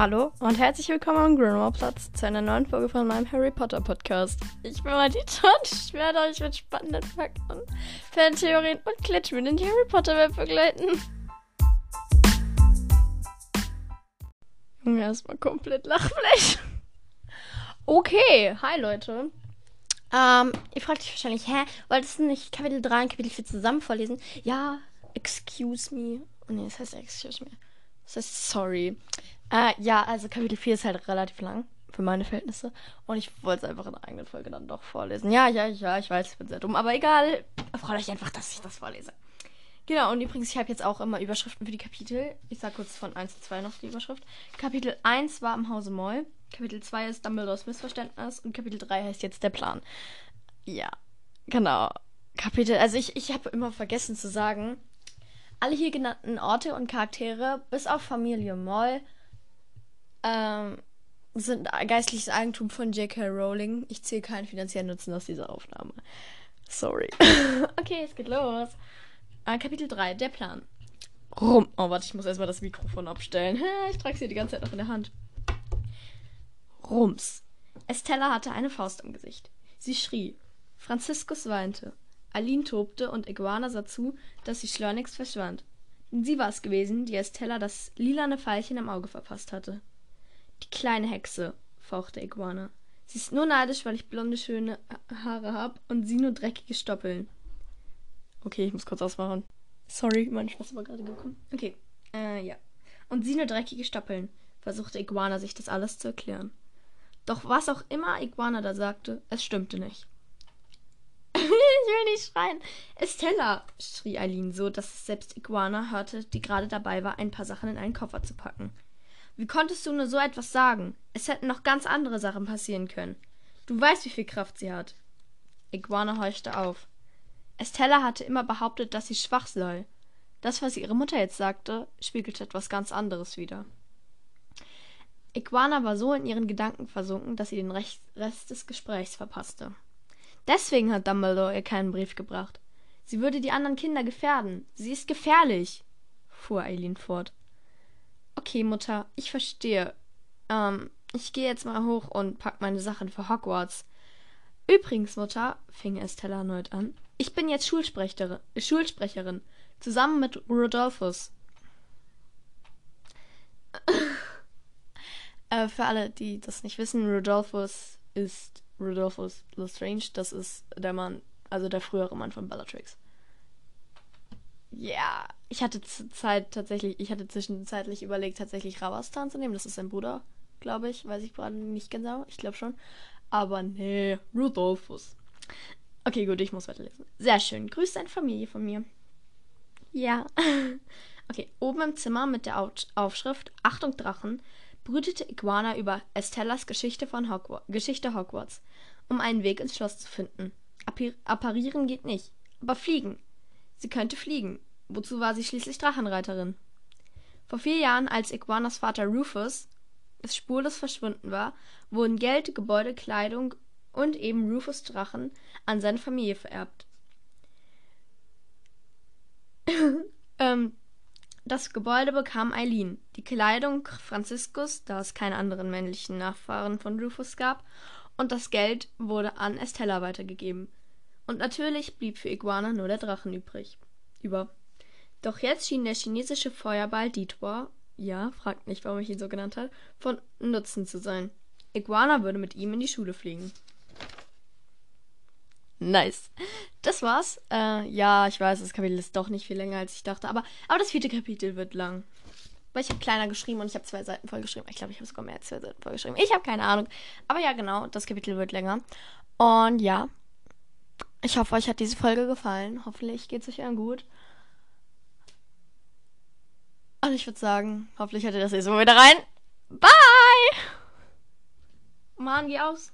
Hallo und herzlich willkommen am Grimmauld-Platz zu einer neuen Folge von meinem Harry Potter Podcast. Ich bin Madita und ich werde euch mit spannenden Fakten, Fantheorien und Klitschmühlen in die Harry Potter Welt begleiten. Erstmal komplett Lachfleisch. Okay, hi Leute. Ähm, ihr fragt euch wahrscheinlich, hä, wolltest du nicht Kapitel 3 und Kapitel 4 zusammen vorlesen? Ja, excuse me. Oh, nee, das heißt excuse me. Das heißt sorry. Äh, ja, also Kapitel 4 ist halt relativ lang für meine Verhältnisse. Und ich wollte es einfach in einer eigenen Folge dann doch vorlesen. Ja, ja, ja, ich weiß, ich bin sehr dumm. Aber egal. Freut euch einfach, dass ich das vorlese. Genau, und übrigens, ich habe jetzt auch immer Überschriften für die Kapitel. Ich sage kurz von 1 zu 2 noch die Überschrift. Kapitel 1 war im Hause Moll. Kapitel 2 ist Dumbledores Missverständnis. Und Kapitel 3 heißt jetzt der Plan. Ja, genau. Kapitel, also ich, ich habe immer vergessen zu sagen, alle hier genannten Orte und Charaktere, bis auf Familie Moll, ähm, sind geistliches Eigentum von J.K. Rowling. Ich zähle keinen finanziellen Nutzen aus dieser Aufnahme. Sorry. okay, es geht los. Äh, Kapitel 3, der Plan. Rum. Oh, warte, ich muss erstmal das Mikrofon abstellen. Ich trage es hier die ganze Zeit noch in der Hand. Rums. Estella hatte eine Faust im Gesicht. Sie schrie. Franziskus weinte. Aline tobte und Iguana sah zu, dass sie schleunigst verschwand. Sie war es gewesen, die Estella das lilane Pfeilchen im Auge verpasst hatte. Die kleine Hexe, fauchte Iguana. Sie ist nur neidisch, weil ich blonde, schöne Haare hab und sie nur dreckige Stoppeln. Okay, ich muss kurz ausmachen. Sorry, mein Spaß war gerade gekommen. Okay, äh, ja. Und sie nur dreckige Stoppeln, versuchte Iguana sich das alles zu erklären. Doch was auch immer Iguana da sagte, es stimmte nicht. ich will nicht schreien. Estella, schrie Eileen so, dass selbst Iguana hörte, die gerade dabei war, ein paar Sachen in einen Koffer zu packen. Wie konntest du nur so etwas sagen? Es hätten noch ganz andere Sachen passieren können. Du weißt, wie viel Kraft sie hat. Iguana horchte auf. Estella hatte immer behauptet, dass sie schwach sei. Das, was ihre Mutter jetzt sagte, spiegelte etwas ganz anderes wider. Iguana war so in ihren Gedanken versunken, dass sie den Rest des Gesprächs verpasste. Deswegen hat Dumbledore ihr keinen Brief gebracht. Sie würde die anderen Kinder gefährden. Sie ist gefährlich, fuhr Eileen fort. Okay, Mutter, ich verstehe. Ähm, ich gehe jetzt mal hoch und pack meine Sachen für Hogwarts. Übrigens, Mutter, fing Estella erneut an, ich bin jetzt Schulsprecherin, Schulsprecherin zusammen mit Rodolphus. äh, für alle, die das nicht wissen, Rodolphus ist Rodolphus Lestrange. Das ist der Mann, also der frühere Mann von Bellatrix. Ja, ich hatte Zeit tatsächlich, ich hatte zwischenzeitlich überlegt, tatsächlich Ravastan zu nehmen. Das ist sein Bruder, glaube ich. Weiß ich gerade nicht genau. Ich glaube schon. Aber nee, Rudolphus. Okay, gut, ich muss weiterlesen. Sehr schön. Grüß deine Familie von mir. Ja. Okay, oben im Zimmer mit der Aufschrift Achtung Drachen brütete Iguana über Estellas Geschichte von Hogwarts, Geschichte Hogwarts, um einen Weg ins Schloss zu finden. Apparieren geht nicht, aber fliegen. Sie könnte fliegen. Wozu war sie schließlich Drachenreiterin? Vor vier Jahren, als Iguanas Vater Rufus spurlos verschwunden war, wurden Geld, Gebäude, Kleidung und eben Rufus Drachen an seine Familie vererbt. ähm, das Gebäude bekam Eileen, die Kleidung Franziskus, da es keine anderen männlichen Nachfahren von Rufus gab, und das Geld wurde an Estella weitergegeben. Und natürlich blieb für Iguana nur der Drachen übrig. Über. Doch jetzt schien der chinesische Feuerball Dietwar, ja, fragt nicht, warum ich ihn so genannt habe, von Nutzen zu sein. Iguana würde mit ihm in die Schule fliegen. Nice. Das war's. Äh, ja, ich weiß, das Kapitel ist doch nicht viel länger, als ich dachte. Aber, aber das vierte Kapitel wird lang. Weil ich habe kleiner geschrieben und ich habe zwei Seiten voll geschrieben. Ich glaube, ich habe sogar mehr als zwei Seiten voll geschrieben. Ich habe keine Ahnung. Aber ja, genau, das Kapitel wird länger. Und ja, ich hoffe, euch hat diese Folge gefallen. Hoffentlich geht es euch allen gut. Und ich würde sagen, hoffentlich hört ihr das nächste Mal wieder rein. Bye! Mann, geh aus.